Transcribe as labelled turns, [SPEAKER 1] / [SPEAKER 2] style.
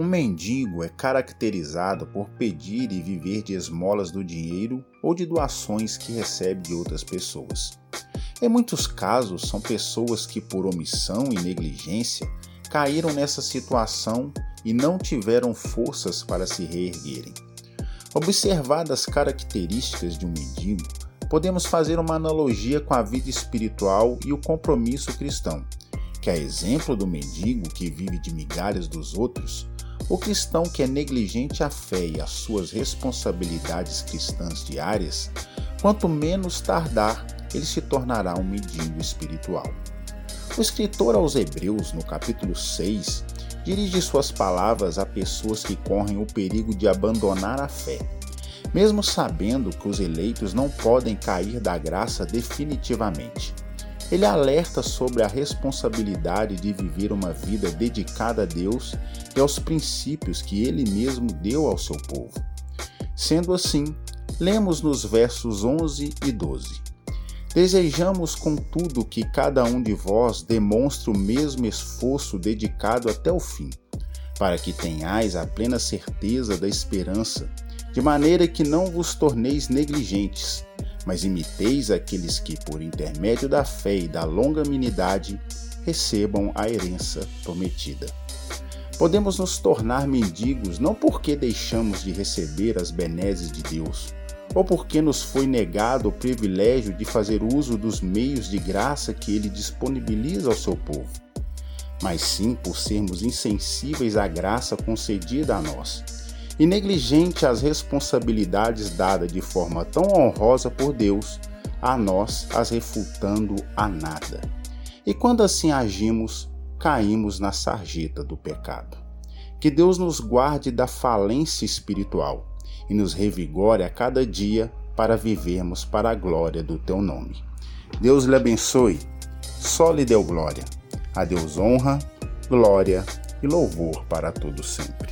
[SPEAKER 1] Um mendigo é caracterizado por pedir e viver de esmolas do dinheiro ou de doações que recebe de outras pessoas. Em muitos casos, são pessoas que, por omissão e negligência, caíram nessa situação e não tiveram forças para se reerguerem. Observadas as características de um mendigo, podemos fazer uma analogia com a vida espiritual e o compromisso cristão, que, a exemplo do mendigo que vive de migalhas dos outros, o cristão que é negligente à fé e às suas responsabilidades cristãs diárias, quanto menos tardar, ele se tornará um mendigo espiritual. O escritor aos Hebreus, no capítulo 6, dirige suas palavras a pessoas que correm o perigo de abandonar a fé, mesmo sabendo que os eleitos não podem cair da graça definitivamente. Ele alerta sobre a responsabilidade de viver uma vida dedicada a Deus e aos princípios que ele mesmo deu ao seu povo. Sendo assim, lemos nos versos 11 e 12. Desejamos, contudo, que cada um de vós demonstre o mesmo esforço dedicado até o fim, para que tenhais a plena certeza da esperança, de maneira que não vos torneis negligentes mas imiteis aqueles que, por intermédio da fé e da longanimidade, recebam a herança prometida. Podemos nos tornar mendigos não porque deixamos de receber as benesses de Deus, ou porque nos foi negado o privilégio de fazer uso dos meios de graça que Ele disponibiliza ao seu povo, mas sim por sermos insensíveis à graça concedida a nós e negligente às responsabilidades dadas de forma tão honrosa por Deus, a nós as refutando a nada. E quando assim agimos, caímos na sarjeta do pecado. Que Deus nos guarde da falência espiritual e nos revigore a cada dia para vivermos para a glória do teu nome. Deus lhe abençoe, só lhe deu glória. A Deus honra, glória e louvor para todo sempre.